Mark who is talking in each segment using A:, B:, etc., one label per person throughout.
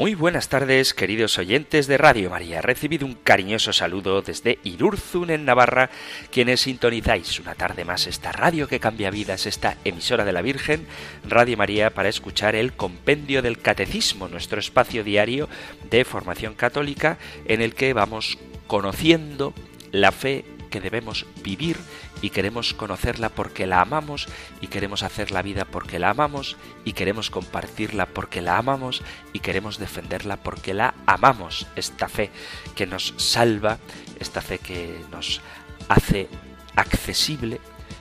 A: Muy buenas tardes, queridos oyentes de Radio María. Recibido un cariñoso saludo desde Irurzun, en Navarra, quienes sintonizáis una tarde más esta radio que cambia vidas, esta emisora de la Virgen, Radio María, para escuchar el Compendio del Catecismo, nuestro espacio diario de formación católica, en el que vamos conociendo la fe que debemos vivir y queremos conocerla porque la amamos y queremos hacer la vida porque la amamos y queremos compartirla porque la amamos y queremos defenderla porque la amamos. Esta fe que nos salva, esta fe que nos hace accesible,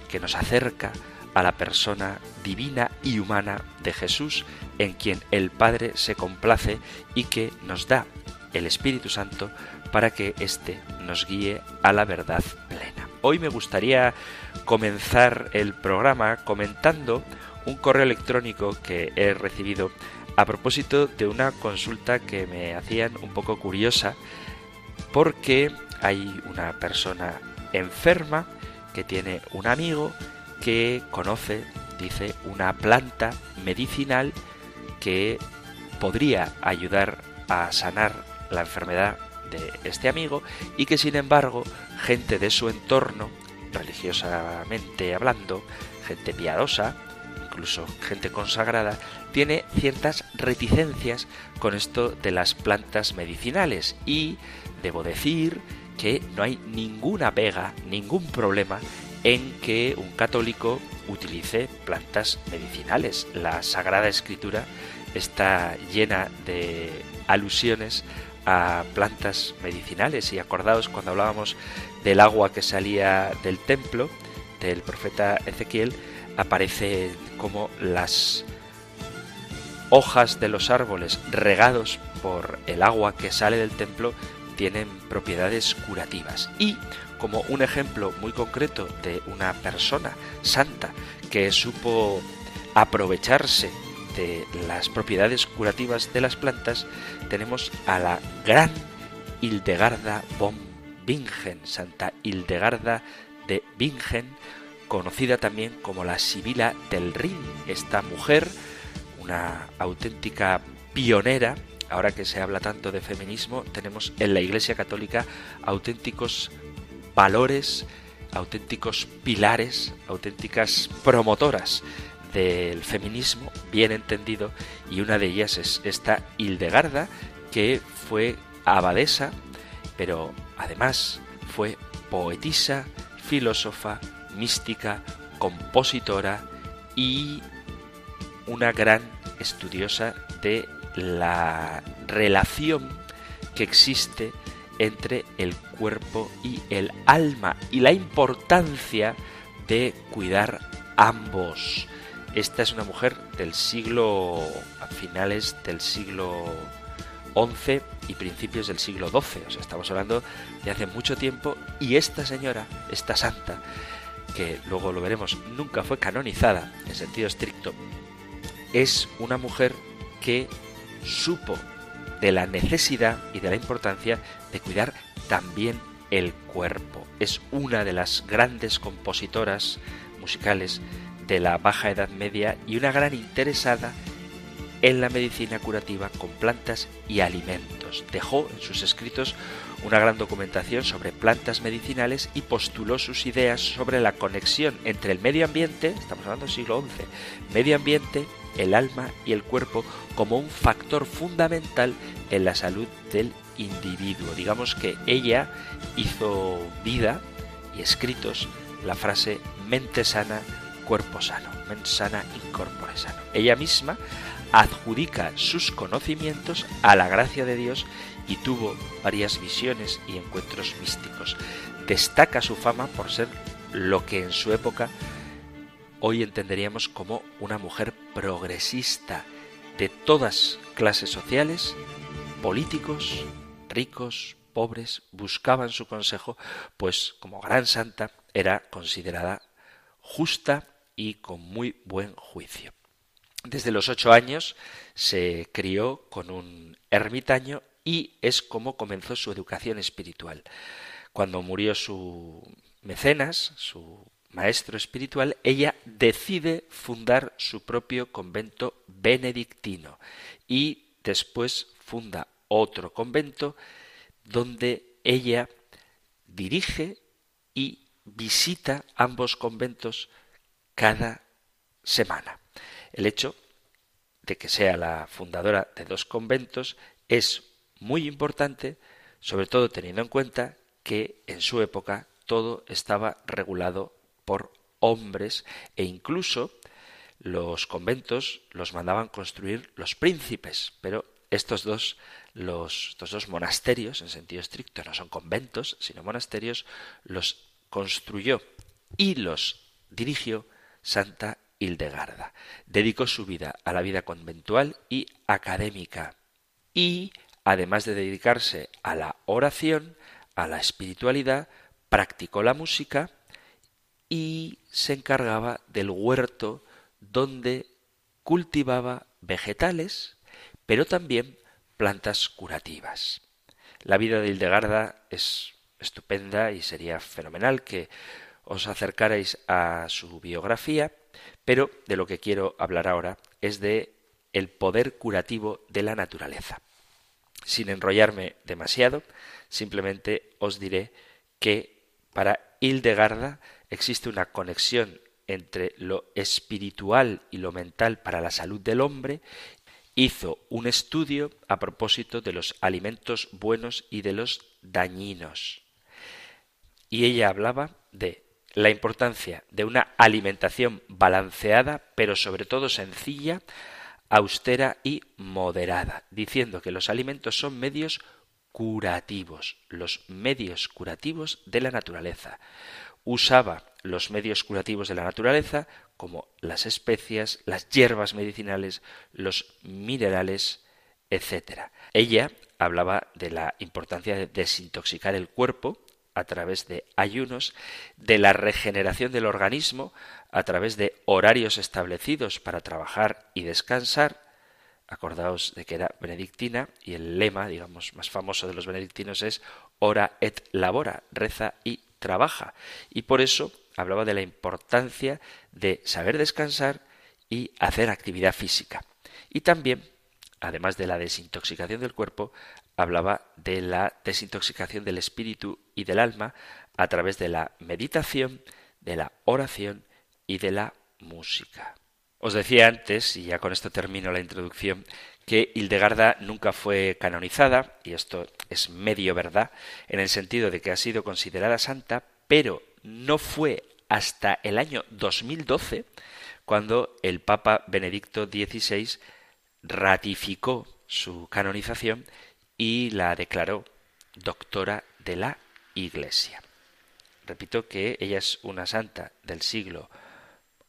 A: que nos acerca a la persona divina y humana de Jesús, en quien el Padre se complace y que nos da el Espíritu Santo para que éste nos guíe a la verdad plena. Hoy me gustaría comenzar el programa comentando un correo electrónico que he recibido a propósito de una consulta que me hacían un poco curiosa porque hay una persona enferma que tiene un amigo que conoce, dice, una planta medicinal que podría ayudar a sanar la enfermedad de este amigo y que sin embargo gente de su entorno, religiosamente hablando, gente piadosa, incluso gente consagrada, tiene ciertas reticencias con esto de las plantas medicinales y debo decir que no hay ninguna pega, ningún problema en que un católico utilice plantas medicinales. La Sagrada Escritura está llena de alusiones plantas medicinales. Y acordados cuando hablábamos del agua que salía del templo del profeta Ezequiel aparece como las hojas de los árboles regados por el agua que sale del templo tienen propiedades curativas. Y como un ejemplo muy concreto de una persona santa que supo aprovecharse de las propiedades curativas de las plantas, tenemos a la gran Hildegarda von Bingen, Santa Hildegarda de Bingen, conocida también como la Sibila del Rin. Esta mujer, una auténtica pionera, ahora que se habla tanto de feminismo, tenemos en la Iglesia Católica auténticos valores, auténticos pilares, auténticas promotoras del feminismo bien entendido y una de ellas es esta Hildegarda que fue abadesa pero además fue poetisa, filósofa, mística, compositora y una gran estudiosa de la relación que existe entre el cuerpo y el alma y la importancia de cuidar ambos. Esta es una mujer del siglo, a finales del siglo XI y principios del siglo XII. O sea, estamos hablando de hace mucho tiempo y esta señora, esta santa, que luego lo veremos, nunca fue canonizada en sentido estricto, es una mujer que supo de la necesidad y de la importancia de cuidar también el cuerpo. Es una de las grandes compositoras musicales de la Baja Edad Media y una gran interesada en la medicina curativa con plantas y alimentos. Dejó en sus escritos una gran documentación sobre plantas medicinales y postuló sus ideas sobre la conexión entre el medio ambiente, estamos hablando del siglo XI, medio ambiente, el alma y el cuerpo como un factor fundamental en la salud del individuo. Digamos que ella hizo vida y escritos la frase mente sana, cuerpo sano, mens sana incorpore sano. Ella misma adjudica sus conocimientos a la gracia de Dios y tuvo varias visiones y encuentros místicos. Destaca su fama por ser lo que en su época hoy entenderíamos como una mujer progresista de todas clases sociales, políticos, ricos, pobres, buscaban su consejo, pues como gran santa era considerada justa y con muy buen juicio. Desde los ocho años se crió con un ermitaño y es como comenzó su educación espiritual. Cuando murió su mecenas, su maestro espiritual, ella decide fundar su propio convento benedictino y después funda otro convento donde ella dirige y visita ambos conventos cada semana. El hecho de que sea la fundadora de dos conventos es muy importante, sobre todo teniendo en cuenta que en su época todo estaba regulado por hombres e incluso los conventos los mandaban construir los príncipes, pero estos dos, los, estos dos monasterios, en sentido estricto, no son conventos, sino monasterios, los construyó y los dirigió Santa Hildegarda. Dedicó su vida a la vida conventual y académica y, además de dedicarse a la oración, a la espiritualidad, practicó la música y se encargaba del huerto donde cultivaba vegetales, pero también plantas curativas. La vida de Hildegarda es estupenda y sería fenomenal que os acercarais a su biografía, pero de lo que quiero hablar ahora es de el poder curativo de la naturaleza. Sin enrollarme demasiado, simplemente os diré que para Hildegarda existe una conexión entre lo espiritual y lo mental para la salud del hombre, hizo un estudio a propósito de los alimentos buenos y de los dañinos. Y ella hablaba de la importancia de una alimentación balanceada, pero sobre todo sencilla, austera y moderada, diciendo que los alimentos son medios curativos, los medios curativos de la naturaleza usaba los medios curativos de la naturaleza, como las especias, las hierbas medicinales, los minerales, etc. Ella hablaba de la importancia de desintoxicar el cuerpo a través de ayunos, de la regeneración del organismo a través de horarios establecidos para trabajar y descansar. Acordaos de que era benedictina y el lema, digamos, más famoso de los benedictinos es ora et labora, reza y trabaja. Y por eso hablaba de la importancia de saber descansar y hacer actividad física. Y también, además de la desintoxicación del cuerpo, hablaba de la desintoxicación del espíritu y del alma a través de la meditación, de la oración y de la música. Os decía antes, y ya con esto termino la introducción, que Hildegarda nunca fue canonizada, y esto es medio verdad, en el sentido de que ha sido considerada santa, pero no fue hasta el año 2012 cuando el Papa Benedicto XVI ratificó su canonización y la declaró doctora de la Iglesia. Repito que ella es una santa del siglo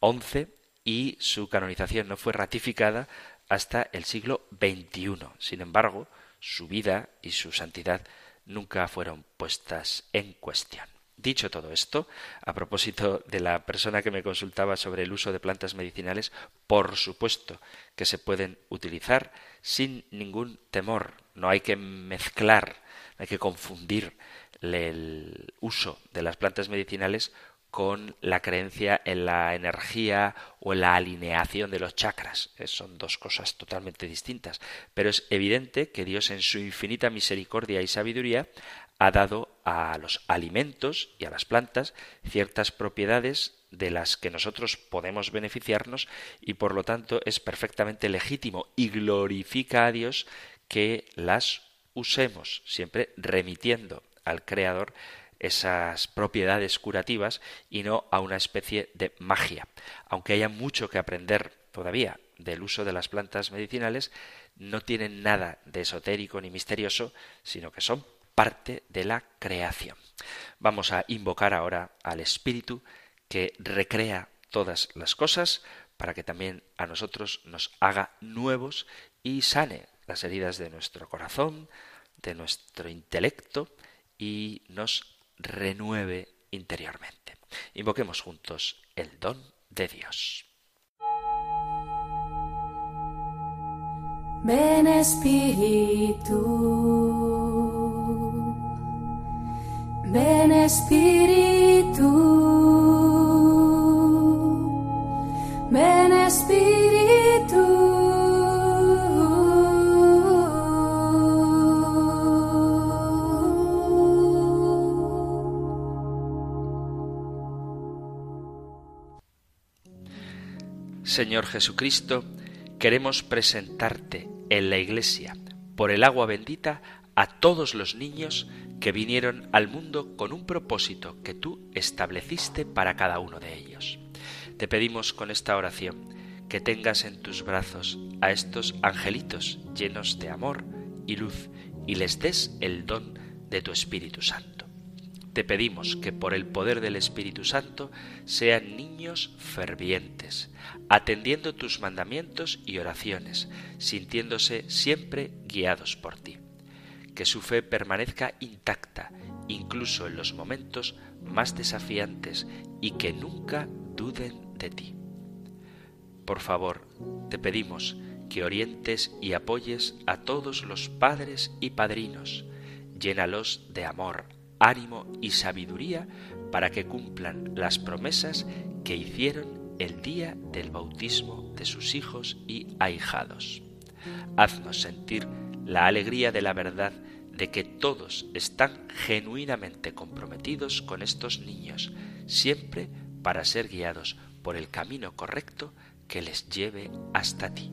A: XI y su canonización no fue ratificada hasta el siglo XXI. Sin embargo, su vida y su santidad nunca fueron puestas en cuestión. Dicho todo esto, a propósito de la persona que me consultaba sobre el uso de plantas medicinales, por supuesto que se pueden utilizar sin ningún temor. No hay que mezclar, no hay que confundir el uso de las plantas medicinales con la creencia en la energía o en la alineación de los chakras. Son dos cosas totalmente distintas. Pero es evidente que Dios en su infinita misericordia y sabiduría ha dado a los alimentos y a las plantas ciertas propiedades de las que nosotros podemos beneficiarnos y por lo tanto es perfectamente legítimo y glorifica a Dios que las usemos, siempre remitiendo al Creador esas propiedades curativas y no a una especie de magia. Aunque haya mucho que aprender todavía del uso de las plantas medicinales, no tienen nada de esotérico ni misterioso, sino que son parte de la creación. Vamos a invocar ahora al Espíritu que recrea todas las cosas para que también a nosotros nos haga nuevos y sane las heridas de nuestro corazón, de nuestro intelecto y nos renueve interiormente. Invoquemos juntos el don de Dios.
B: Ven Espíritu, Ven Espíritu, ven Espíritu.
A: Señor Jesucristo, queremos presentarte en la Iglesia, por el agua bendita, a todos los niños que vinieron al mundo con un propósito que tú estableciste para cada uno de ellos. Te pedimos con esta oración que tengas en tus brazos a estos angelitos llenos de amor y luz y les des el don de tu Espíritu Santo. Te pedimos que por el poder del Espíritu Santo sean niños fervientes, atendiendo tus mandamientos y oraciones, sintiéndose siempre guiados por ti que su fe permanezca intacta, incluso en los momentos más desafiantes, y que nunca duden de ti. Por favor, te pedimos que orientes y apoyes a todos los padres y padrinos, llénalos de amor, ánimo y sabiduría para que cumplan las promesas que hicieron el día del bautismo de sus hijos y ahijados. Haznos sentir la alegría de la verdad de que todos están genuinamente comprometidos con estos niños, siempre para ser guiados por el camino correcto que les lleve hasta ti.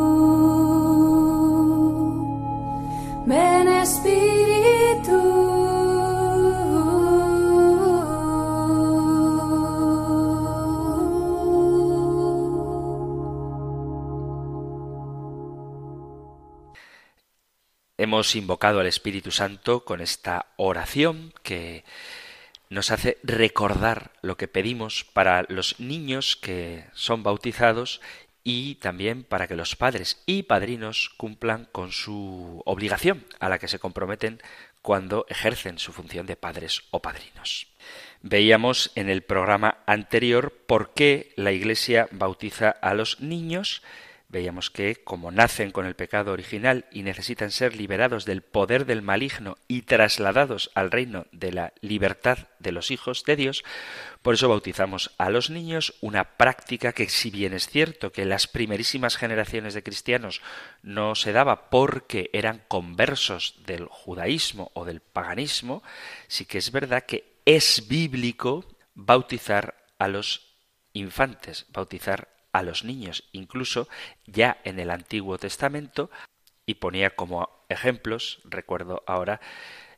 A: Hemos invocado al Espíritu Santo con esta oración que nos hace recordar lo que pedimos para los niños que son bautizados y también para que los padres y padrinos cumplan con su obligación a la que se comprometen cuando ejercen su función de padres o padrinos. Veíamos en el programa anterior por qué la Iglesia bautiza a los niños Veíamos que, como nacen con el pecado original y necesitan ser liberados del poder del maligno y trasladados al reino de la libertad de los hijos de Dios, por eso bautizamos a los niños, una práctica que si bien es cierto que las primerísimas generaciones de cristianos no se daba porque eran conversos del judaísmo o del paganismo, sí que es verdad que es bíblico bautizar a los infantes, bautizar a los niños, incluso ya en el Antiguo Testamento, y ponía como ejemplos, recuerdo ahora,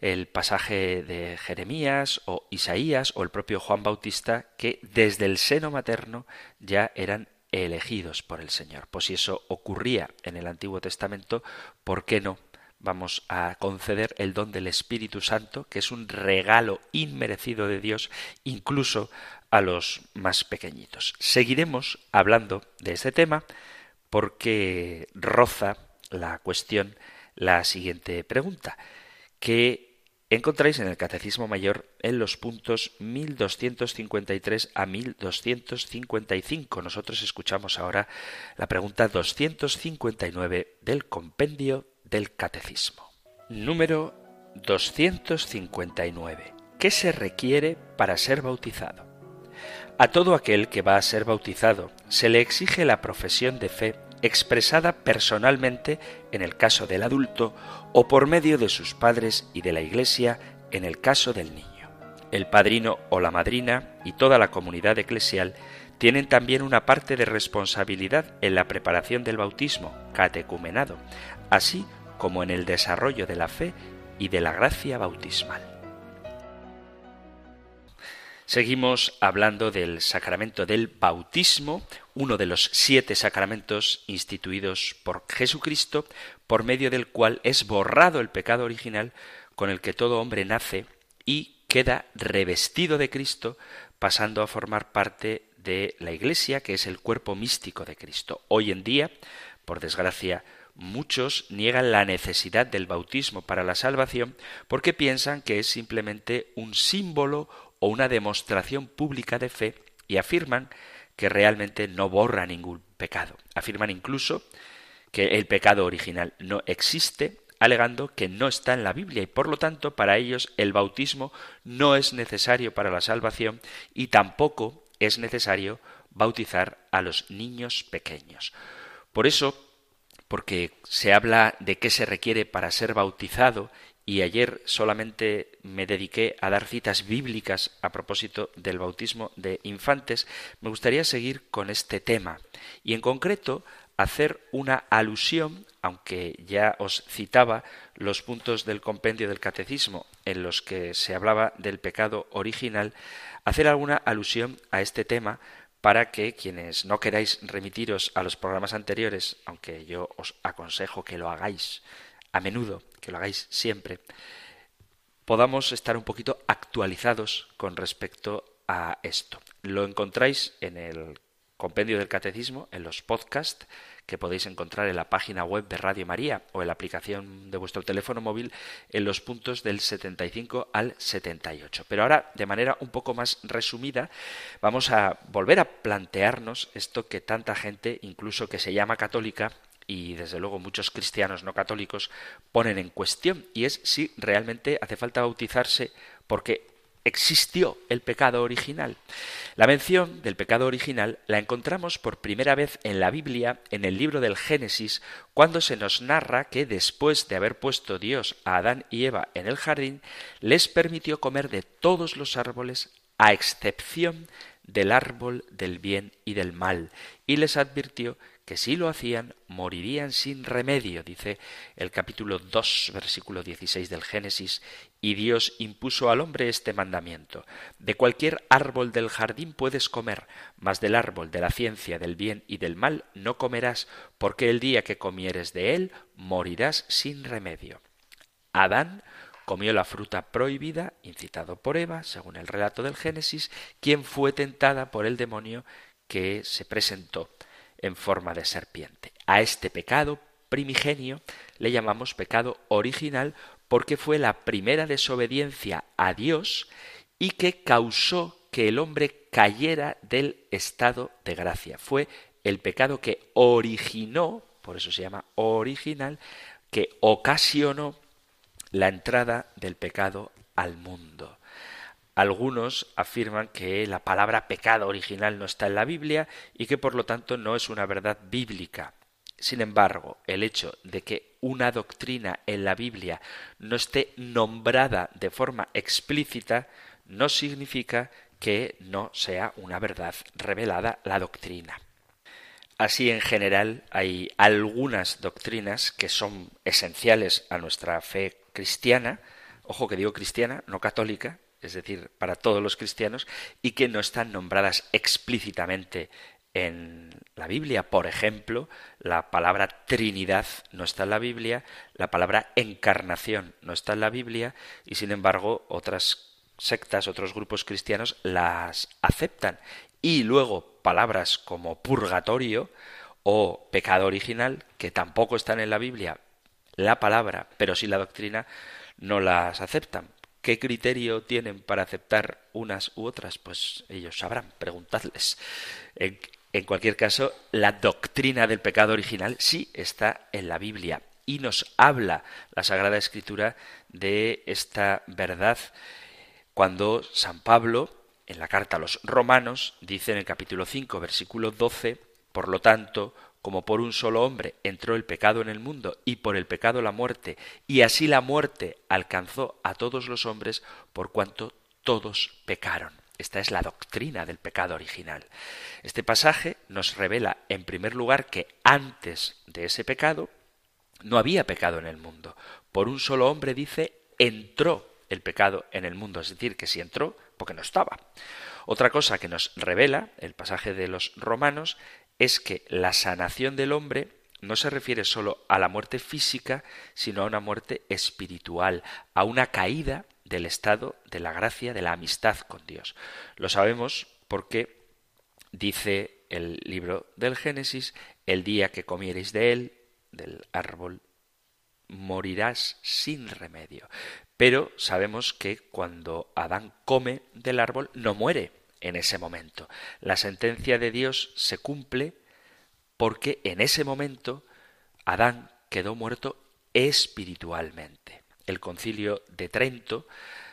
A: el pasaje de Jeremías o Isaías o el propio Juan Bautista, que desde el seno materno ya eran elegidos por el Señor. Pues si eso ocurría en el Antiguo Testamento, ¿por qué no vamos a conceder el don del Espíritu Santo, que es un regalo inmerecido de Dios, incluso a los más pequeñitos. Seguiremos hablando de este tema porque roza la cuestión la siguiente pregunta, que encontráis en el Catecismo Mayor en los puntos 1253 a 1255. Nosotros escuchamos ahora la pregunta 259 del compendio del Catecismo. Número 259. ¿Qué se requiere para ser bautizado? A todo aquel que va a ser bautizado se le exige la profesión de fe expresada personalmente en el caso del adulto o por medio de sus padres y de la Iglesia en el caso del niño. El padrino o la madrina y toda la comunidad eclesial tienen también una parte de responsabilidad en la preparación del bautismo, catecumenado, así como en el desarrollo de la fe y de la gracia bautismal. Seguimos hablando del sacramento del bautismo, uno de los siete sacramentos instituidos por Jesucristo, por medio del cual es borrado el pecado original con el que todo hombre nace y queda revestido de Cristo, pasando a formar parte de la Iglesia, que es el cuerpo místico de Cristo. Hoy en día, por desgracia, muchos niegan la necesidad del bautismo para la salvación porque piensan que es simplemente un símbolo o una demostración pública de fe y afirman que realmente no borra ningún pecado. Afirman incluso que el pecado original no existe, alegando que no está en la Biblia y por lo tanto para ellos el bautismo no es necesario para la salvación y tampoco es necesario bautizar a los niños pequeños. Por eso, porque se habla de qué se requiere para ser bautizado y ayer solamente me dediqué a dar citas bíblicas a propósito del bautismo de infantes, me gustaría seguir con este tema y en concreto hacer una alusión, aunque ya os citaba los puntos del compendio del catecismo en los que se hablaba del pecado original, hacer alguna alusión a este tema para que quienes no queráis remitiros a los programas anteriores, aunque yo os aconsejo que lo hagáis a menudo, que lo hagáis siempre, podamos estar un poquito actualizados con respecto a esto. Lo encontráis en el compendio del catecismo, en los podcasts que podéis encontrar en la página web de Radio María o en la aplicación de vuestro teléfono móvil en los puntos del 75 al 78. Pero ahora, de manera un poco más resumida, vamos a volver a plantearnos esto que tanta gente, incluso que se llama católica, y desde luego muchos cristianos no católicos ponen en cuestión y es si realmente hace falta bautizarse porque existió el pecado original. La mención del pecado original la encontramos por primera vez en la Biblia, en el libro del Génesis, cuando se nos narra que después de haber puesto Dios a Adán y Eva en el jardín, les permitió comer de todos los árboles a excepción del árbol del bien y del mal, y les advirtió si lo hacían morirían sin remedio, dice el capítulo 2, versículo 16 del Génesis, y Dios impuso al hombre este mandamiento. De cualquier árbol del jardín puedes comer, mas del árbol de la ciencia del bien y del mal no comerás, porque el día que comieres de él morirás sin remedio. Adán comió la fruta prohibida, incitado por Eva, según el relato del Génesis, quien fue tentada por el demonio que se presentó en forma de serpiente. A este pecado primigenio le llamamos pecado original porque fue la primera desobediencia a Dios y que causó que el hombre cayera del estado de gracia. Fue el pecado que originó, por eso se llama original, que ocasionó la entrada del pecado al mundo. Algunos afirman que la palabra pecado original no está en la Biblia y que por lo tanto no es una verdad bíblica. Sin embargo, el hecho de que una doctrina en la Biblia no esté nombrada de forma explícita no significa que no sea una verdad revelada la doctrina. Así, en general, hay algunas doctrinas que son esenciales a nuestra fe cristiana, ojo que digo cristiana, no católica, es decir, para todos los cristianos, y que no están nombradas explícitamente en la Biblia. Por ejemplo, la palabra Trinidad no está en la Biblia, la palabra encarnación no está en la Biblia, y sin embargo otras sectas, otros grupos cristianos las aceptan. Y luego palabras como purgatorio o pecado original, que tampoco están en la Biblia, la palabra, pero sí la doctrina, no las aceptan. ¿Qué criterio tienen para aceptar unas u otras? Pues ellos sabrán, preguntadles. En, cualquier caso, la doctrina del pecado original sí está en la Biblia y nos habla la Sagrada Escritura de esta verdad cuando San Pablo, en la carta a los romanos, dice en el capítulo 5, versículo 12, por lo tanto, como por un solo hombre entró el pecado en el mundo y por el pecado la muerte, y así la muerte alcanzó a todos los hombres por cuanto todos pecaron. Esta es la doctrina del pecado original. Este pasaje nos revela, en primer lugar, que antes de ese pecado no había pecado en el mundo. Por un solo hombre, dice, entró el pecado en el mundo. Es decir, que si entró, porque no estaba. Otra cosa que nos revela el pasaje de los romanos es que la sanación del hombre no se refiere solo a la muerte física, sino a una muerte espiritual, a una caída del estado de la gracia, de la amistad con Dios. Lo sabemos porque dice el libro del Génesis, el día que comiereis de él, del árbol, morirás sin remedio. Pero sabemos que cuando Adán come del árbol no muere en ese momento. La sentencia de Dios se cumple porque en ese momento Adán quedó muerto espiritualmente. El concilio de Trento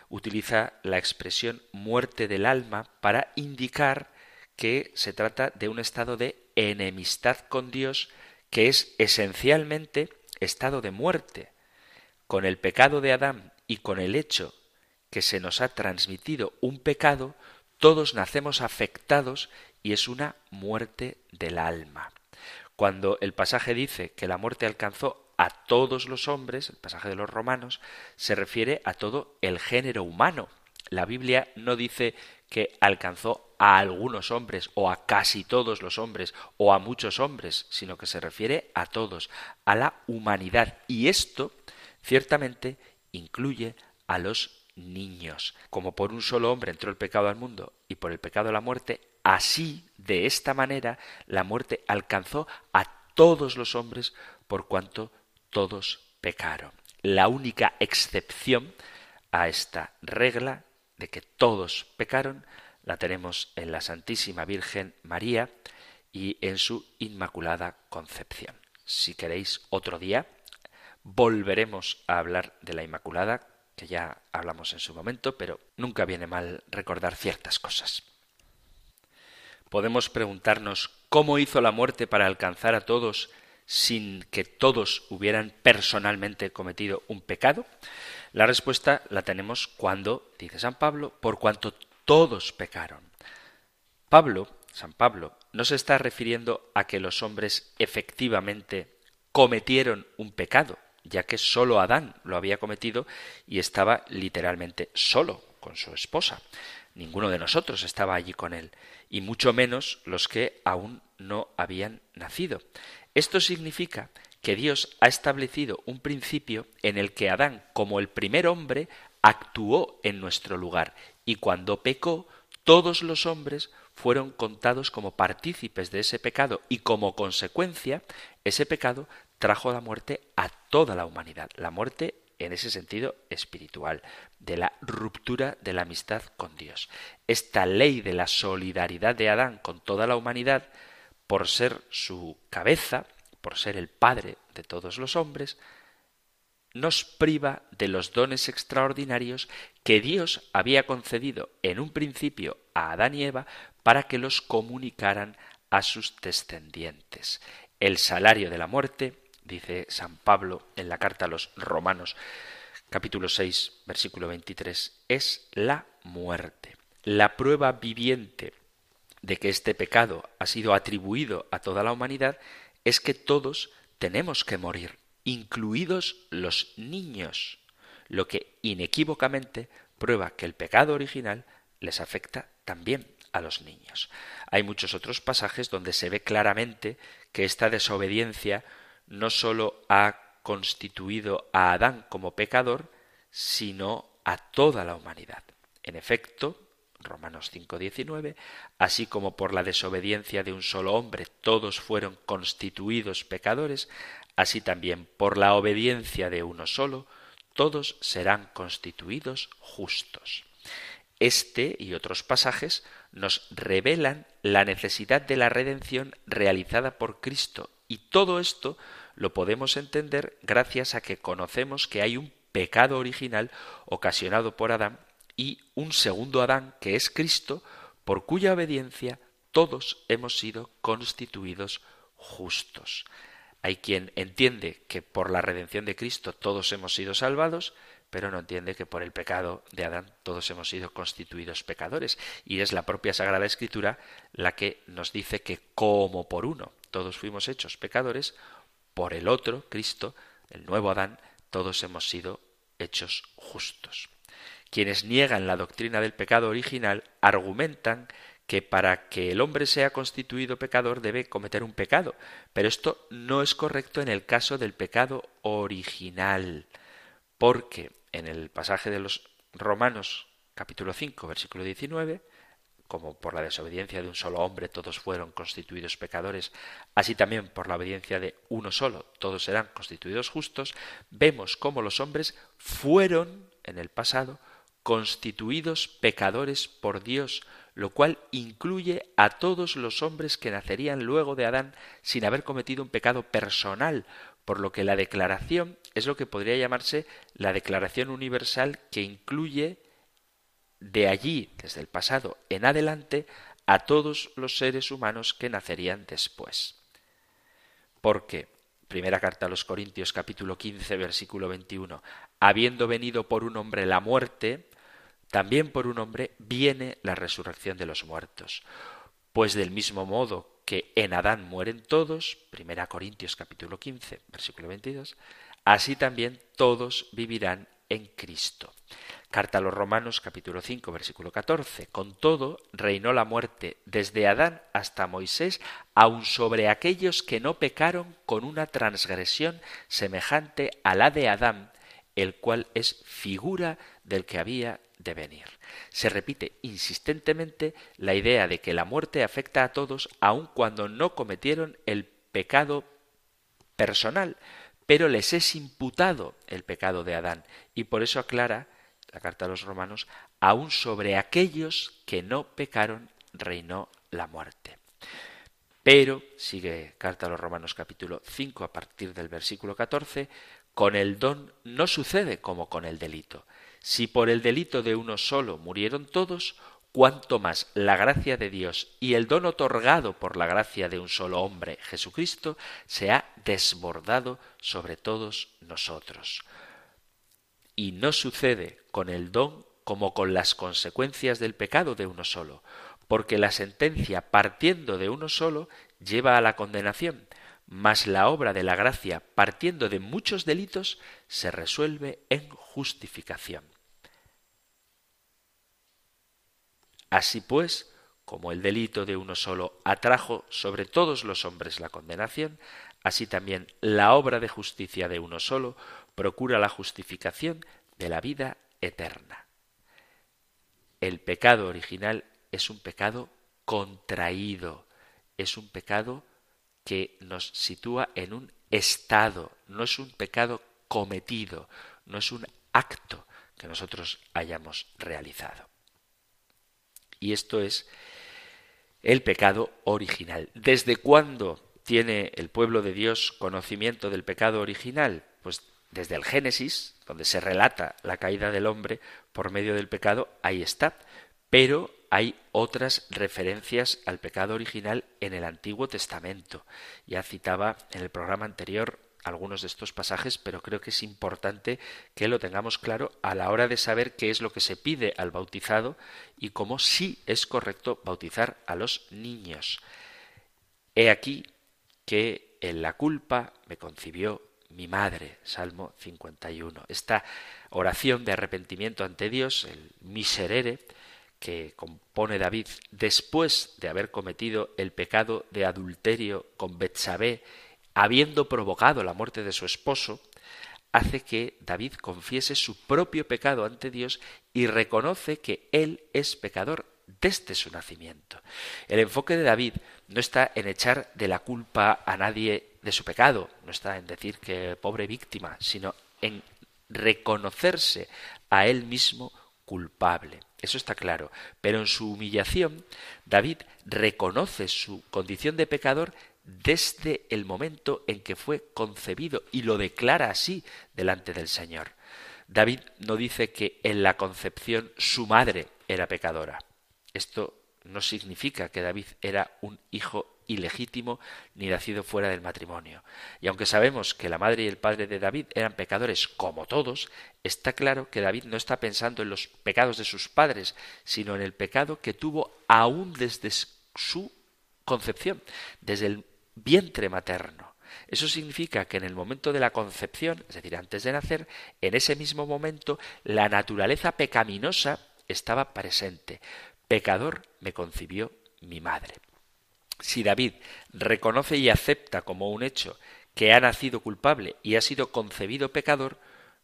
A: utiliza la expresión muerte del alma para indicar que se trata de un estado de enemistad con Dios que es esencialmente estado de muerte. Con el pecado de Adán y con el hecho que se nos ha transmitido un pecado, todos nacemos afectados y es una muerte del alma. Cuando el pasaje dice que la muerte alcanzó a todos los hombres, el pasaje de los romanos, se refiere a todo el género humano. La Biblia no dice que alcanzó a algunos hombres o a casi todos los hombres o a muchos hombres, sino que se refiere a todos, a la humanidad. Y esto ciertamente incluye a los niños. Como por un solo hombre entró el pecado al mundo y por el pecado la muerte, así, de esta manera, la muerte alcanzó a todos los hombres por cuanto todos pecaron. La única excepción a esta regla de que todos pecaron la tenemos en la Santísima Virgen María y en su Inmaculada Concepción. Si queréis otro día, volveremos a hablar de la Inmaculada, que ya hablamos en su momento, pero nunca viene mal recordar ciertas cosas. Podemos preguntarnos cómo hizo la muerte para alcanzar a todos sin que todos hubieran personalmente cometido un pecado? La respuesta la tenemos cuando, dice San Pablo, por cuanto todos pecaron. Pablo, San Pablo, no se está refiriendo a que los hombres efectivamente cometieron un pecado, ya que sólo Adán lo había cometido y estaba literalmente solo con su esposa. Ninguno de nosotros estaba allí con él, y mucho menos los que aún no habían nacido. Esto significa que Dios ha establecido un principio en el que Adán, como el primer hombre, actuó en nuestro lugar, y cuando pecó, todos los hombres fueron contados como partícipes de ese pecado, y como consecuencia, ese pecado trajo la muerte a toda la humanidad, la muerte en ese sentido espiritual, de la ruptura de la amistad con Dios. Esta ley de la solidaridad de Adán con toda la humanidad, por ser su cabeza, por ser el padre de todos los hombres, nos priva de los dones extraordinarios que Dios había concedido en un principio a Adán y Eva para que los comunicaran a sus descendientes. El salario de la muerte dice San Pablo en la carta a los Romanos capítulo 6 versículo 23, es la muerte. La prueba viviente de que este pecado ha sido atribuido a toda la humanidad es que todos tenemos que morir, incluidos los niños, lo que inequívocamente prueba que el pecado original les afecta también a los niños. Hay muchos otros pasajes donde se ve claramente que esta desobediencia no sólo ha constituido a Adán como pecador, sino a toda la humanidad. En efecto, Romanos 5:19, así como por la desobediencia de un solo hombre todos fueron constituidos pecadores, así también por la obediencia de uno solo todos serán constituidos justos. Este y otros pasajes nos revelan la necesidad de la redención realizada por Cristo, y todo esto lo podemos entender gracias a que conocemos que hay un pecado original ocasionado por Adán y un segundo Adán que es Cristo, por cuya obediencia todos hemos sido constituidos justos. Hay quien entiende que por la redención de Cristo todos hemos sido salvados, pero no entiende que por el pecado de Adán todos hemos sido constituidos pecadores. Y es la propia Sagrada Escritura la que nos dice que como por uno todos fuimos hechos pecadores, por el otro, Cristo, el nuevo Adán, todos hemos sido hechos justos. Quienes niegan la doctrina del pecado original argumentan que para que el hombre sea constituido pecador debe cometer un pecado, pero esto no es correcto en el caso del pecado original, porque en el pasaje de los Romanos capítulo 5 versículo 19 como por la desobediencia de un solo hombre todos fueron constituidos pecadores, así también por la obediencia de uno solo todos serán constituidos justos, vemos cómo los hombres fueron en el pasado constituidos pecadores por Dios, lo cual incluye a todos los hombres que nacerían luego de Adán sin haber cometido un pecado personal, por lo que la declaración es lo que podría llamarse la declaración universal que incluye de allí, desde el pasado en adelante, a todos los seres humanos que nacerían después. Porque, primera carta a los Corintios capítulo 15 versículo 21, habiendo venido por un hombre la muerte, también por un hombre viene la resurrección de los muertos. Pues del mismo modo que en Adán mueren todos, primera Corintios capítulo 15 versículo 22, así también todos vivirán en Cristo. Carta a los Romanos capítulo 5 versículo 14. Con todo, reinó la muerte desde Adán hasta Moisés, aun sobre aquellos que no pecaron con una transgresión semejante a la de Adán, el cual es figura del que había de venir. Se repite insistentemente la idea de que la muerte afecta a todos aun cuando no cometieron el pecado personal, pero les es imputado el pecado de Adán y por eso aclara la carta a los romanos, aún sobre aquellos que no pecaron reinó la muerte. Pero, sigue carta a los romanos capítulo 5 a partir del versículo 14, con el don no sucede como con el delito. Si por el delito de uno solo murieron todos, cuanto más la gracia de Dios y el don otorgado por la gracia de un solo hombre, Jesucristo, se ha desbordado sobre todos nosotros. Y no sucede con el don como con las consecuencias del pecado de uno solo, porque la sentencia partiendo de uno solo lleva a la condenación, mas la obra de la gracia partiendo de muchos delitos se resuelve en justificación. Así pues, como el delito de uno solo atrajo sobre todos los hombres la condenación, así también la obra de justicia de uno solo procura la justificación de la vida eterna. El pecado original es un pecado contraído, es un pecado que nos sitúa en un estado, no es un pecado cometido, no es un acto que nosotros hayamos realizado. Y esto es el pecado original. ¿Desde cuándo tiene el pueblo de Dios conocimiento del pecado original? Pues desde el Génesis, donde se relata la caída del hombre por medio del pecado, ahí está. Pero hay otras referencias al pecado original en el Antiguo Testamento. Ya citaba en el programa anterior algunos de estos pasajes, pero creo que es importante que lo tengamos claro a la hora de saber qué es lo que se pide al bautizado y cómo sí es correcto bautizar a los niños. He aquí que en la culpa me concibió mi madre, Salmo 51. Esta oración de arrepentimiento ante Dios, el miserere, que compone David después de haber cometido el pecado de adulterio con Betsabé habiendo provocado la muerte de su esposo, hace que David confiese su propio pecado ante Dios y reconoce que él es pecador desde su nacimiento. El enfoque de David no está en echar de la culpa a nadie de su pecado, no está en decir que pobre víctima, sino en reconocerse a él mismo culpable. Eso está claro. Pero en su humillación, David reconoce su condición de pecador desde el momento en que fue concebido y lo declara así delante del Señor. David no dice que en la concepción su madre era pecadora. Esto no significa que David era un hijo ilegítimo ni nacido fuera del matrimonio. Y aunque sabemos que la madre y el padre de David eran pecadores como todos, está claro que David no está pensando en los pecados de sus padres, sino en el pecado que tuvo aún desde su concepción, desde el vientre materno. Eso significa que en el momento de la concepción, es decir, antes de nacer, en ese mismo momento la naturaleza pecaminosa estaba presente. Pecador me concibió mi madre. Si David reconoce y acepta como un hecho que ha nacido culpable y ha sido concebido pecador,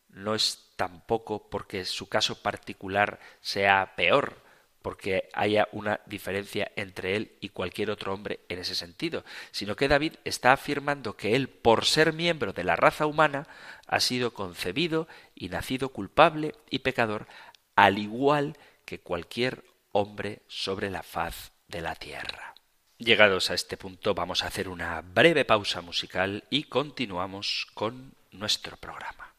A: no es tampoco porque su caso particular sea peor, porque haya una diferencia entre él y cualquier otro hombre en ese sentido, sino que David está afirmando que él, por ser miembro de la raza humana, ha sido concebido y nacido culpable y pecador, al igual que cualquier hombre sobre la faz de la tierra. Llegados a este punto vamos a hacer una breve pausa musical y continuamos con nuestro programa.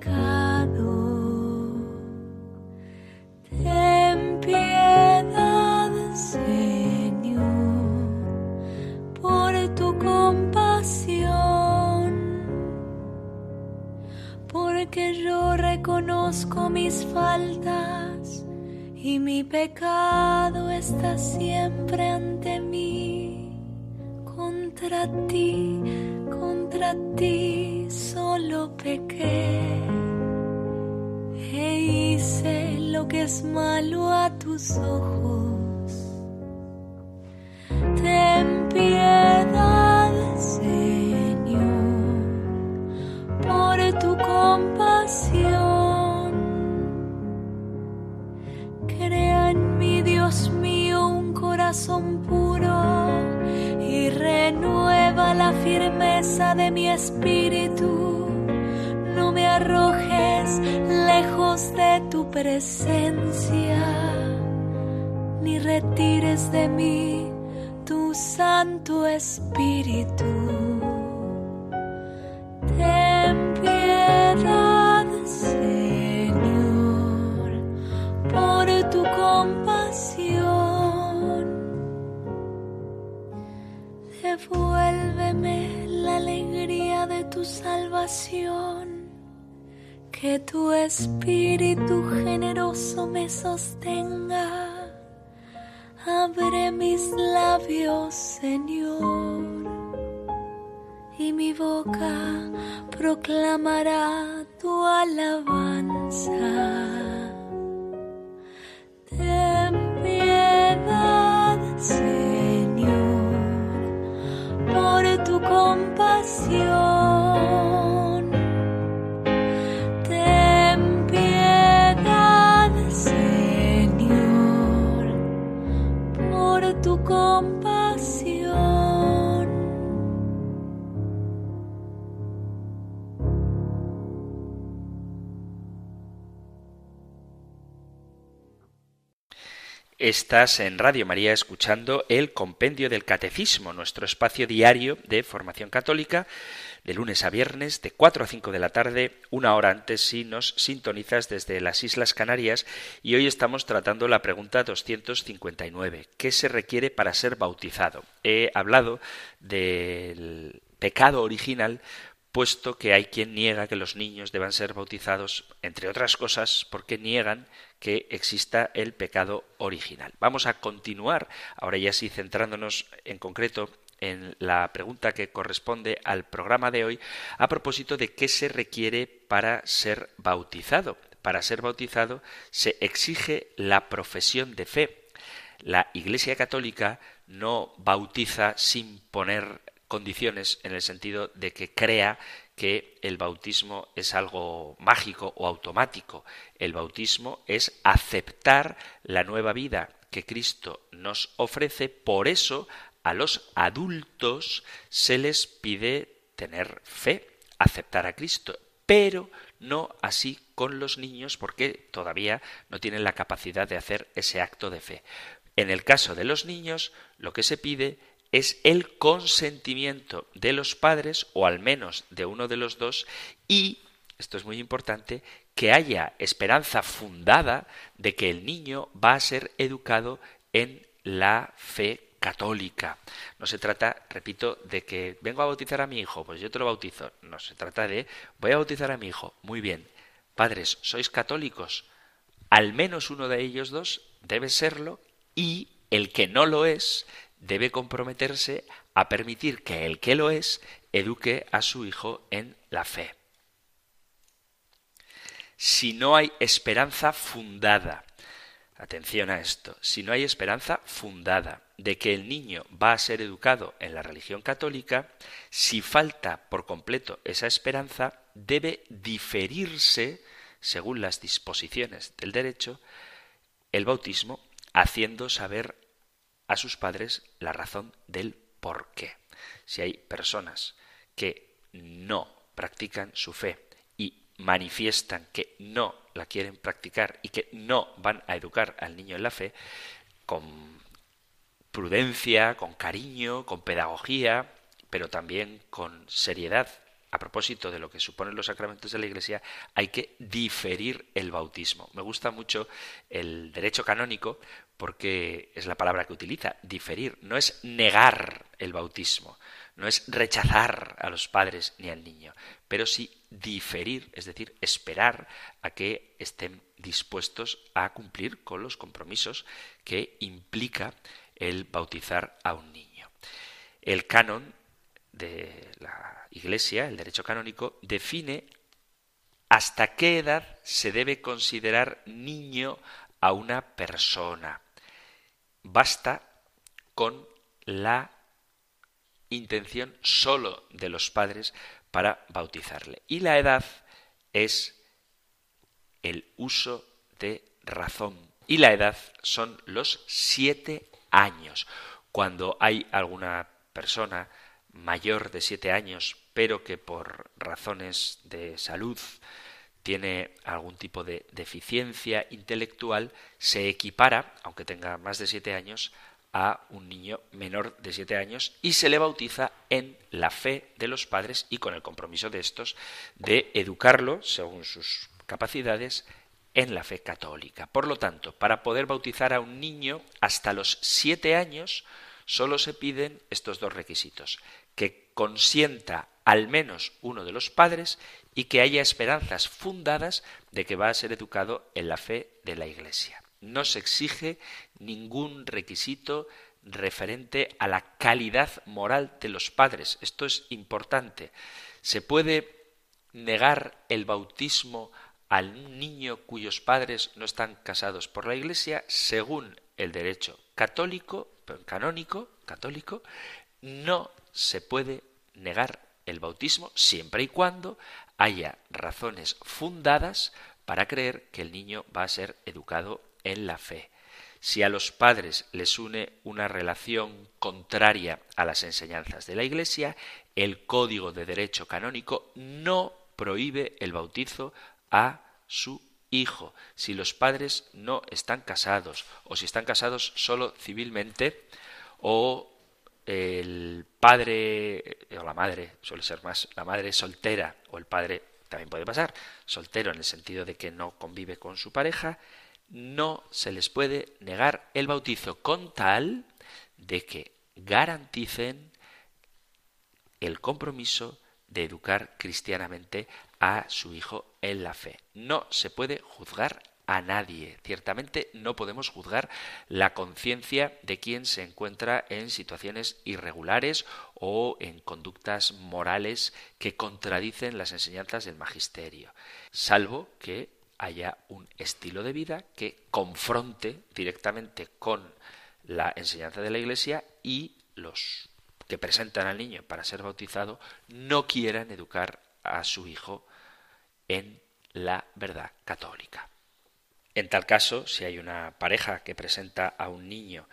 B: Que mi boca proclamará tu alabanza.
A: Estás en Radio María escuchando el Compendio del Catecismo, nuestro espacio diario de formación católica, de lunes a viernes, de 4 a 5 de la tarde, una hora antes si nos sintonizas desde las Islas Canarias, y hoy estamos tratando la pregunta 259. ¿Qué se requiere para ser bautizado? He hablado del pecado original puesto que hay quien niega que los niños deban ser bautizados, entre otras cosas, porque niegan que exista el pecado original. Vamos a continuar, ahora ya sí centrándonos en concreto en la pregunta que corresponde al programa de hoy, a propósito de qué se requiere para ser bautizado. Para ser bautizado se exige la profesión de fe. La Iglesia Católica no bautiza sin poner condiciones en el sentido de que crea que el bautismo es algo mágico o automático. El bautismo es aceptar la nueva vida que Cristo nos ofrece. Por eso a los adultos se les pide tener fe, aceptar a Cristo, pero no así con los niños porque todavía no tienen la capacidad de hacer ese acto de fe. En el caso de los niños, lo que se pide es el consentimiento de los padres, o al menos de uno de los dos, y, esto es muy importante, que haya esperanza fundada de que el niño va a ser educado en la fe católica. No se trata, repito, de que vengo a bautizar a mi hijo, pues yo te lo bautizo. No, se trata de voy a bautizar a mi hijo. Muy bien. Padres, ¿sois católicos? Al menos uno de ellos dos debe serlo y el que no lo es debe comprometerse a permitir que el que lo es eduque a su hijo en la fe. Si no hay esperanza fundada, atención a esto, si no hay esperanza fundada de que el niño va a ser educado en la religión católica, si falta por completo esa esperanza, debe diferirse, según las disposiciones del derecho, el bautismo, haciendo saber a sus padres la razón del por qué. Si hay personas que no practican su fe y manifiestan que no la quieren practicar y que no van a educar al niño en la fe, con prudencia, con cariño, con pedagogía, pero también con seriedad. A propósito de lo que suponen los sacramentos de la Iglesia, hay que diferir el bautismo. Me gusta mucho el derecho canónico porque es la palabra que utiliza, diferir. No es negar el bautismo, no es rechazar a los padres ni al niño, pero sí diferir, es decir, esperar a que estén dispuestos a cumplir con los compromisos que implica el bautizar a un niño. El canon de la Iglesia, el derecho canónico, define hasta qué edad se debe considerar niño a una persona. Basta con la intención solo de los padres para bautizarle. Y la edad es el uso de razón. Y la edad son los siete años. Cuando hay alguna persona mayor de siete años, pero que por razones de salud tiene algún tipo de deficiencia intelectual, se equipara, aunque tenga más de siete años, a un niño menor de siete años y se le bautiza en la fe de los padres y con el compromiso de estos de educarlo, según sus capacidades, en la fe católica. Por lo tanto, para poder bautizar a un niño hasta los siete años, solo se piden estos dos requisitos, que consienta al menos uno de los padres y que haya esperanzas fundadas de que va a ser educado en la fe de la Iglesia. No se exige ningún requisito referente a la calidad moral de los padres. Esto es importante. Se puede negar el bautismo al niño cuyos padres no están casados por la Iglesia, según el derecho católico, canónico, católico, no se puede negar el bautismo siempre y cuando haya razones fundadas para creer que el niño va a ser educado en la fe. Si a los padres les une una relación contraria a las enseñanzas de la Iglesia, el Código de Derecho Canónico no prohíbe el bautizo a su hijo. Si los padres no están casados o si están casados solo civilmente o el padre o la madre, suele ser más la madre soltera o el padre también puede pasar, soltero en el sentido de que no convive con su pareja, no se les puede negar el bautizo con tal de que garanticen el compromiso de educar cristianamente a su hijo en la fe. No se puede juzgar a nadie. Ciertamente no podemos juzgar la conciencia de quien se encuentra en situaciones irregulares o en conductas morales que contradicen las enseñanzas del magisterio, salvo que haya un estilo de vida que confronte directamente con la enseñanza de la Iglesia y los que presentan al niño para ser bautizado no quieran educar a su hijo en la verdad católica. En tal caso, si hay una pareja que presenta a un niño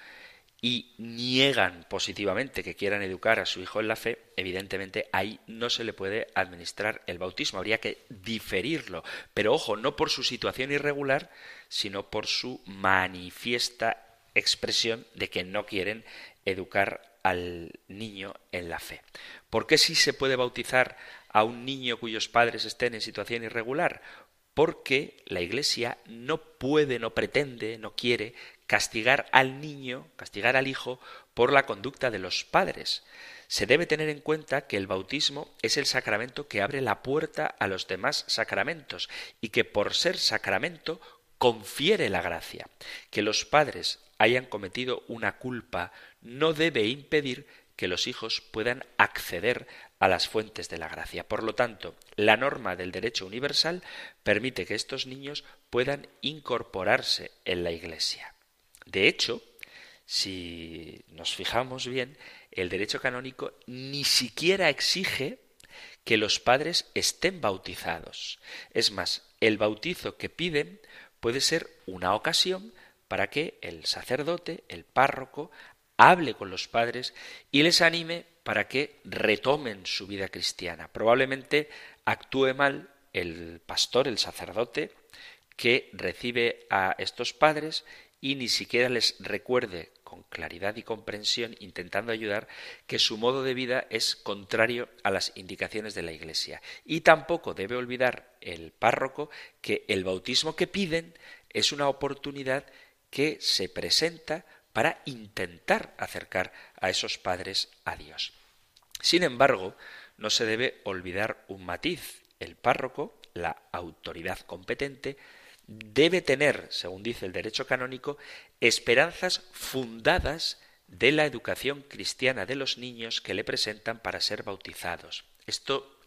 A: y niegan positivamente que quieran educar a su hijo en la fe, evidentemente ahí no se le puede administrar el bautismo, habría que diferirlo, pero ojo, no por su situación irregular, sino por su manifiesta expresión de que no quieren educar al niño en la fe. ¿Por qué sí se puede bautizar a un niño cuyos padres estén en situación irregular? Porque la Iglesia no puede, no pretende, no quiere castigar al niño, castigar al hijo por la conducta de los padres. Se debe tener en cuenta que el bautismo es el sacramento que abre la puerta a los demás sacramentos y que por ser sacramento confiere la gracia. Que los padres hayan cometido una culpa no debe impedir que los hijos puedan acceder a las fuentes de la gracia. Por lo tanto, la norma del derecho universal permite que estos niños puedan incorporarse en la Iglesia. De hecho, si nos fijamos bien, el derecho canónico ni siquiera exige que los padres estén bautizados. Es más, el bautizo que piden puede ser una ocasión para que el sacerdote, el párroco, hable con los padres y les anime para que retomen su vida cristiana. Probablemente actúe mal el pastor, el sacerdote, que recibe a estos padres y ni siquiera les recuerde con claridad y comprensión, intentando ayudar, que su modo de vida es contrario a las indicaciones de la Iglesia. Y tampoco debe olvidar el párroco que el bautismo que piden es una oportunidad que se presenta para intentar acercar a esos padres a Dios. Sin embargo, no se debe olvidar un matiz. El párroco, la autoridad competente, debe tener, según dice el derecho canónico, esperanzas fundadas de la educación cristiana de los niños que le presentan para ser bautizados. Esto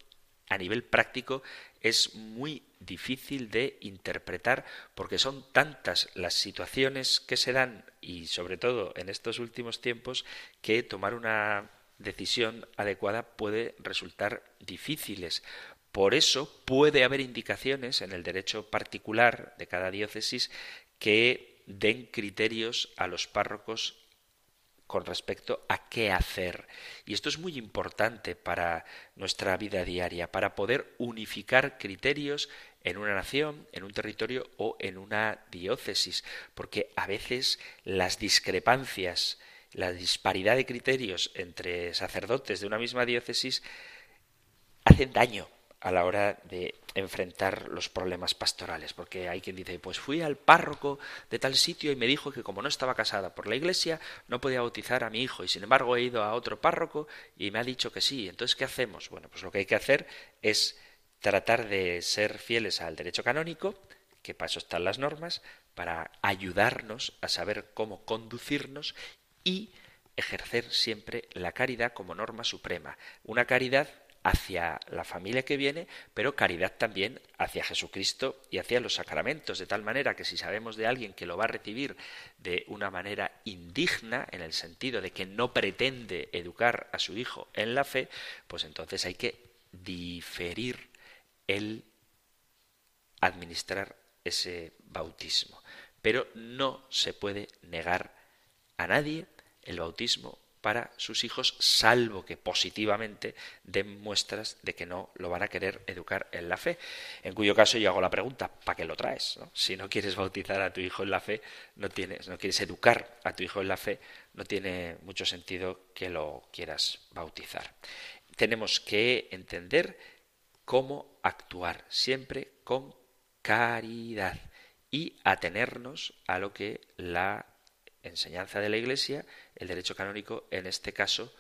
A: a nivel práctico es muy difícil de interpretar porque son tantas las situaciones que se dan y sobre todo en estos últimos tiempos que tomar una decisión adecuada puede resultar difíciles. Por eso puede haber indicaciones en el derecho particular de cada diócesis que den criterios a los párrocos con respecto a qué hacer. Y esto es muy importante para nuestra vida diaria, para poder unificar criterios en una nación, en un territorio o en una diócesis, porque a veces las discrepancias, la disparidad de criterios entre sacerdotes de una misma diócesis hacen daño a la hora de enfrentar los problemas pastorales, porque hay quien dice, pues fui al párroco de tal sitio y me dijo que como no estaba casada por la iglesia, no podía bautizar a mi hijo, y sin embargo he ido a otro párroco y me ha dicho que sí, entonces ¿qué hacemos? Bueno, pues lo que hay que hacer es tratar de ser fieles al derecho canónico, que para eso están las normas, para ayudarnos a saber cómo conducirnos y ejercer siempre la caridad como norma suprema, una caridad hacia la familia que viene, pero caridad también hacia Jesucristo y hacia los sacramentos, de tal manera que si sabemos de alguien que lo va a recibir de una manera indigna, en el sentido de que no pretende educar a su hijo en la fe, pues entonces hay que diferir el administrar ese bautismo. Pero no se puede negar a nadie el bautismo para sus hijos, salvo que positivamente den muestras de que no lo van a querer educar en la fe. En cuyo caso yo hago la pregunta, ¿para qué lo traes? Si no quieres bautizar a tu hijo en la fe, no tienes, no quieres educar a tu hijo en la fe, no tiene mucho sentido que lo quieras bautizar. Tenemos que entender cómo actuar siempre con caridad y atenernos a lo que la enseñanza de la Iglesia, el derecho canónico en este caso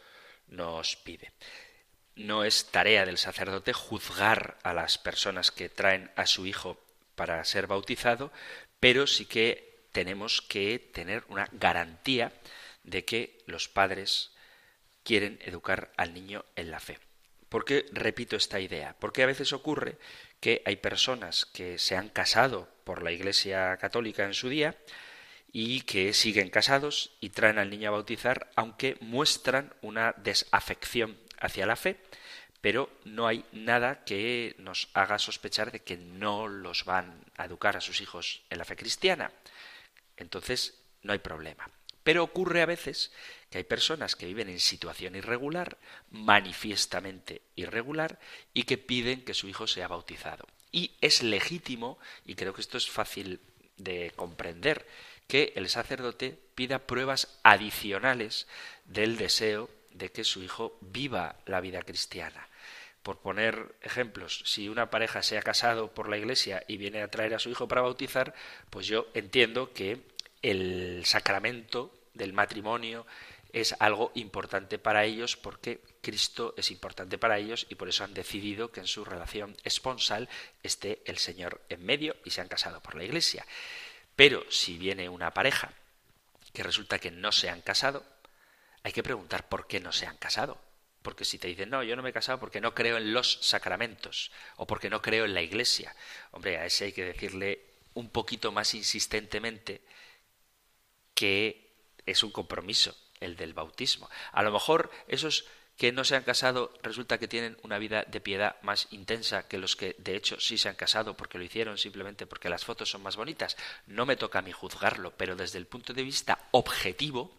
A: nos pide. No es tarea del sacerdote juzgar a las personas que traen a su hijo para ser bautizado, pero sí que tenemos que tener una garantía de que los padres quieren educar al niño en la fe. ¿Por qué repito esta idea? Porque a veces ocurre que hay personas que se han casado por la Iglesia Católica en su día, y que siguen casados y traen al niño a bautizar, aunque muestran una desafección hacia la fe, pero no hay nada que nos haga sospechar de que no los van a educar a sus hijos en la fe cristiana. Entonces, no hay problema. Pero ocurre a veces que hay personas que viven en situación irregular, manifiestamente irregular, y que piden que su hijo sea bautizado. Y es legítimo, y creo que esto es fácil de comprender que el sacerdote pida pruebas adicionales del deseo de que su hijo viva la vida cristiana. Por poner ejemplos, si una pareja se ha casado por la iglesia y viene a traer a su hijo para bautizar, pues yo entiendo que el sacramento del matrimonio es algo importante para ellos porque Cristo es importante para ellos y por eso han decidido que en su relación esponsal esté el Señor en medio y se han casado por la iglesia. Pero si viene una pareja que resulta que no se han casado, hay que preguntar por qué no se han casado. Porque si te dicen, no, yo no me he casado porque no creo en los sacramentos o porque no creo en la iglesia, hombre, a ese hay que decirle un poquito más insistentemente que es un compromiso el del bautismo. A lo mejor esos que no se han casado resulta que tienen una vida de piedad más intensa que los que de hecho sí se han casado porque lo hicieron simplemente porque las fotos son más bonitas. No me toca a mí juzgarlo, pero desde el punto de vista objetivo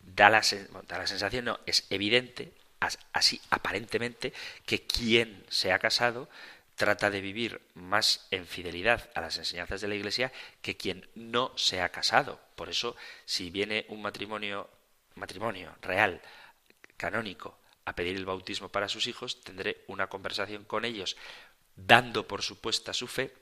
A: da la, da la sensación, no, es evidente, así aparentemente, que quien se ha casado trata de vivir más en fidelidad a las enseñanzas de la Iglesia que quien no se ha casado. Por eso, si viene un matrimonio, matrimonio real, canónico, a pedir el bautismo para sus hijos, tendré una conversación con ellos dando por supuesta su fe,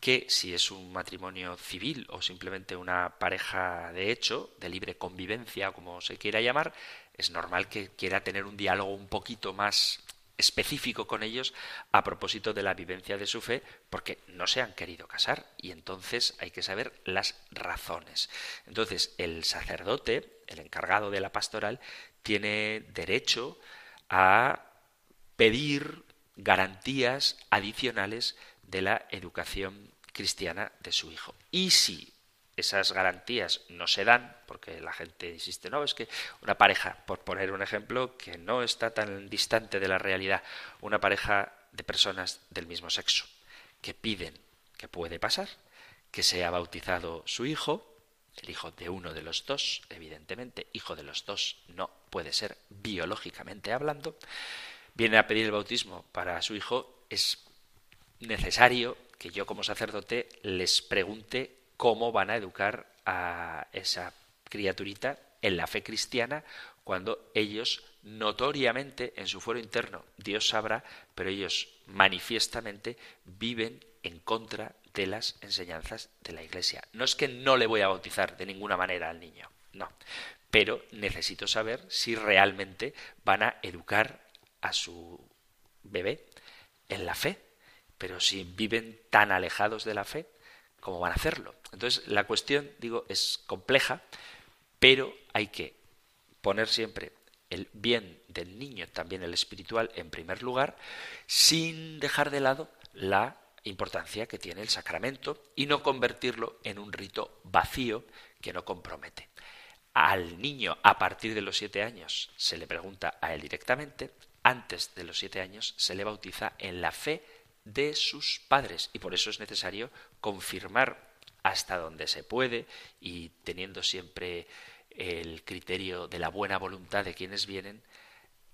A: que si es un matrimonio civil o simplemente una pareja de hecho, de libre convivencia, como se quiera llamar, es normal que quiera tener un diálogo un poquito más específico con ellos a propósito de la vivencia de su fe, porque no se han querido casar y entonces hay que saber las razones. Entonces, el sacerdote, el encargado de la pastoral, tiene derecho a pedir garantías adicionales de la educación cristiana de su hijo. Y si esas garantías no se dan, porque la gente insiste, no, es que una pareja, por poner un ejemplo que no está tan distante de la realidad, una pareja de personas del mismo sexo, que piden, que puede pasar, que sea bautizado su hijo, el hijo de uno de los dos, evidentemente, hijo de los dos no puede ser biológicamente hablando, viene a pedir el bautismo para su hijo, es necesario que yo como sacerdote les pregunte cómo van a educar a esa criaturita en la fe cristiana cuando ellos notoriamente en su fuero interno, Dios sabrá, pero ellos manifiestamente viven en contra de las enseñanzas de la Iglesia. No es que no le voy a bautizar de ninguna manera al niño, no, pero necesito saber si realmente van a educar a su bebé en la fe, pero si viven tan alejados de la fe, ¿cómo van a hacerlo? Entonces, la cuestión, digo, es compleja, pero hay que poner siempre el bien del niño, también el espiritual, en primer lugar, sin dejar de lado la importancia que tiene el sacramento y no convertirlo en un rito vacío que no compromete. Al niño a partir de los siete años se le pregunta a él directamente, antes de los siete años se le bautiza en la fe de sus padres y por eso es necesario confirmar hasta donde se puede y teniendo siempre el criterio de la buena voluntad de quienes vienen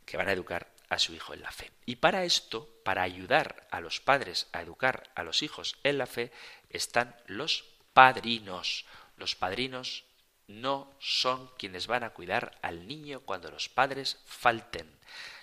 A: que van a educar a su hijo en la fe. Y para esto, para ayudar a los padres a educar a los hijos en la fe, están los padrinos. Los padrinos no son quienes van a cuidar al niño cuando los padres falten.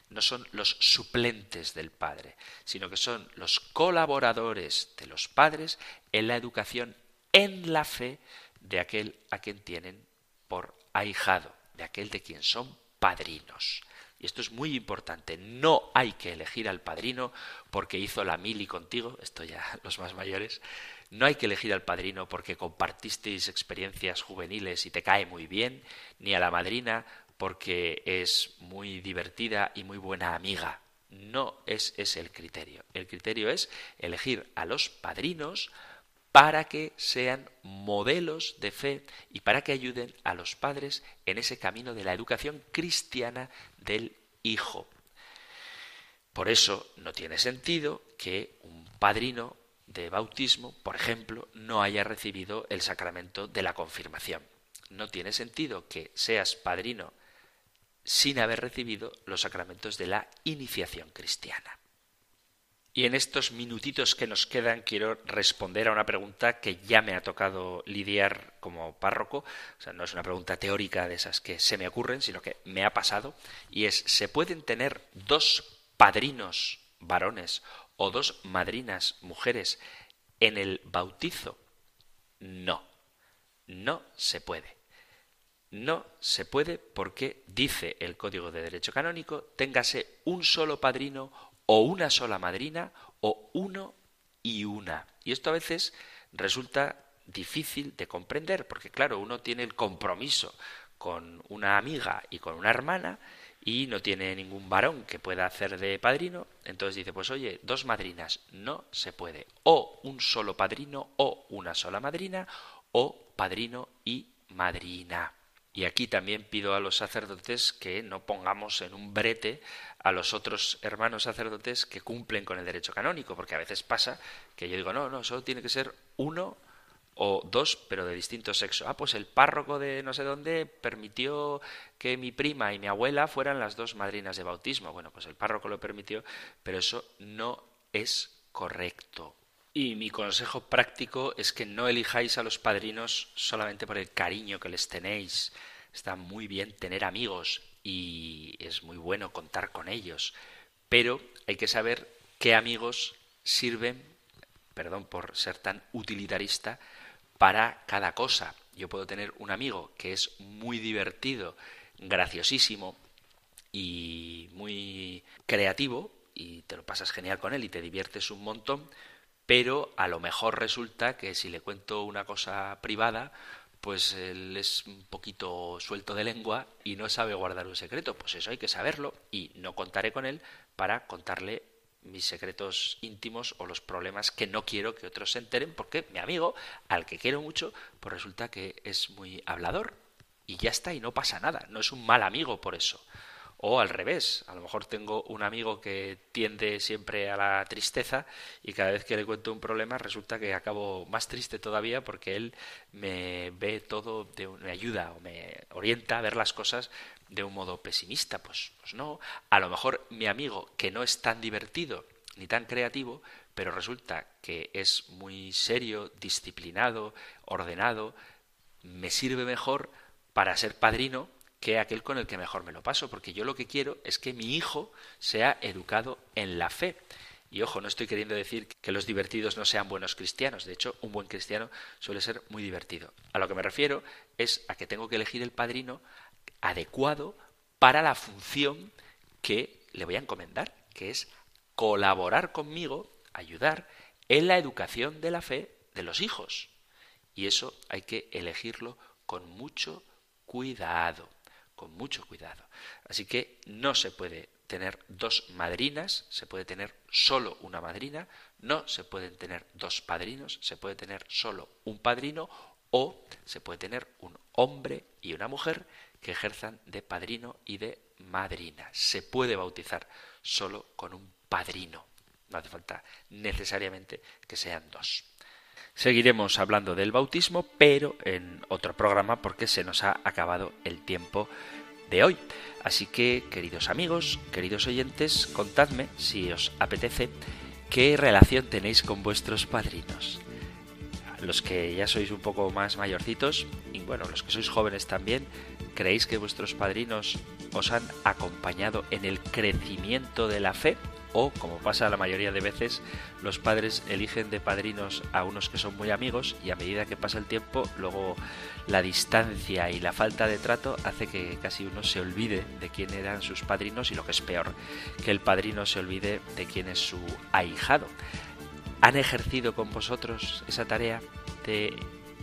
A: No son los suplentes del padre, sino que son los colaboradores de los padres en la educación en la fe de aquel a quien tienen por ahijado, de aquel de quien son padrinos. Y esto es muy importante. No hay que elegir al padrino porque hizo la mili contigo, esto ya los más mayores. No hay que elegir al padrino porque compartisteis experiencias juveniles y te cae muy bien, ni a la madrina porque es muy divertida y muy buena amiga. No es ese el criterio. El criterio es elegir a los padrinos para que sean modelos de fe y para que ayuden a los padres en ese camino de la educación cristiana del hijo. Por eso no tiene sentido que un padrino de bautismo, por ejemplo, no haya recibido el sacramento de la confirmación. No tiene sentido que seas padrino sin haber recibido los sacramentos de la iniciación cristiana. Y en estos minutitos que nos quedan quiero responder a una pregunta que ya me ha tocado lidiar como párroco. O sea, no es una pregunta teórica de esas que se me ocurren, sino que me ha pasado. Y es, ¿se pueden tener dos padrinos varones o dos madrinas mujeres en el bautizo? No, no se puede. No se puede porque dice el Código de Derecho Canónico, téngase un solo padrino o una sola madrina o uno y una. Y esto a veces resulta difícil de comprender porque claro, uno tiene el compromiso con una amiga y con una hermana y no tiene ningún varón que pueda hacer de padrino, entonces dice, pues oye, dos madrinas, no se puede. O un solo padrino o una sola madrina o padrino y madrina. Y aquí también pido a los sacerdotes que no pongamos en un brete a los otros hermanos sacerdotes que cumplen con el derecho canónico, porque a veces pasa que yo digo, no, no, solo tiene que ser uno o dos, pero de distinto sexo. Ah, pues el párroco de no sé dónde permitió que mi prima y mi abuela fueran las dos madrinas de bautismo. Bueno, pues el párroco lo permitió, pero eso no es correcto. Y mi consejo práctico es que no elijáis a los padrinos solamente por el cariño que les tenéis. Está muy bien tener amigos y es muy bueno contar con ellos, pero hay que saber qué amigos sirven, perdón por ser tan utilitarista, para cada cosa. Yo puedo tener un amigo que es muy divertido, graciosísimo y muy creativo y te lo pasas genial con él y te diviertes un montón, pero a lo mejor resulta que si le cuento una cosa privada, pues él es un poquito suelto de lengua y no sabe guardar un secreto. Pues eso hay que saberlo y no contaré con él para contarle mis secretos íntimos o los problemas que no quiero que otros se enteren porque mi amigo, al que quiero mucho, pues resulta que es muy hablador y ya está y no pasa nada. No es un mal amigo por eso. O al revés, a lo mejor tengo un amigo que tiende siempre a la tristeza y cada vez que le cuento un problema resulta que acabo más triste todavía porque él me ve todo, de, me ayuda o me orienta a ver las cosas de un modo pesimista. Pues, pues no, a lo mejor mi amigo que no es tan divertido ni tan creativo, pero resulta que es muy serio, disciplinado, ordenado, me sirve mejor para ser padrino que aquel con el que mejor me lo paso, porque yo lo que quiero es que mi hijo sea educado en la fe. Y ojo, no estoy queriendo decir que los divertidos no sean buenos cristianos. De hecho, un buen cristiano suele ser muy divertido. A lo que me refiero es a que tengo que elegir el padrino adecuado para la función que le voy a encomendar, que es colaborar conmigo, ayudar en la educación de la fe de los hijos. Y eso hay que elegirlo con mucho cuidado con mucho cuidado. Así que no se puede tener dos madrinas, se puede tener solo una madrina, no se pueden tener dos padrinos, se puede tener solo un padrino o se puede tener un hombre y una mujer que ejerzan de padrino y de madrina. Se puede bautizar solo con un padrino. No hace falta necesariamente que sean dos. Seguiremos hablando del bautismo, pero en otro programa porque se nos ha acabado el tiempo de hoy. Así que, queridos amigos, queridos oyentes, contadme, si os apetece, qué relación tenéis con vuestros padrinos. Los que ya sois un poco más mayorcitos, y bueno, los que sois jóvenes también, ¿creéis que vuestros padrinos os han acompañado en el crecimiento de la fe? O, como pasa la mayoría de veces, los padres eligen de padrinos a unos que son muy amigos y a medida que pasa el tiempo, luego la distancia y la falta de trato hace que casi uno se olvide de quién eran sus padrinos y lo que es peor, que el padrino se olvide de quién es su ahijado. ¿Han ejercido con vosotros esa tarea de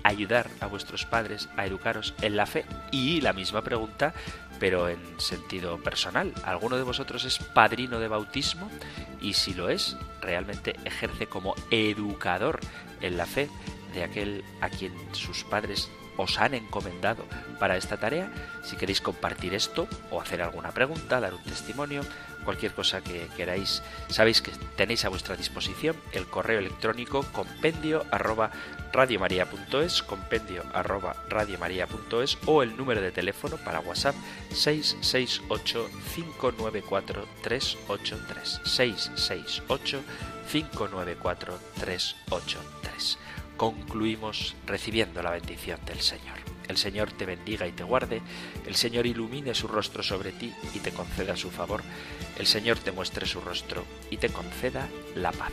A: ayudar a vuestros padres a educaros en la fe? Y la misma pregunta pero en sentido personal. ¿Alguno de vosotros es padrino de bautismo? Y si lo es, realmente ejerce como educador en la fe de aquel a quien sus padres os han encomendado para esta tarea. Si queréis compartir esto o hacer alguna pregunta, dar un testimonio, cualquier cosa que queráis, sabéis que tenéis a vuestra disposición el correo electrónico compendio arroba radiomaria.es, compendio arroba radiomaria.es o el número de teléfono para WhatsApp 668 594 383 668 594 383 concluimos recibiendo la bendición del Señor. El Señor te bendiga y te guarde, el Señor ilumine su rostro sobre ti y te conceda su favor, el Señor te muestre su rostro y te conceda la paz.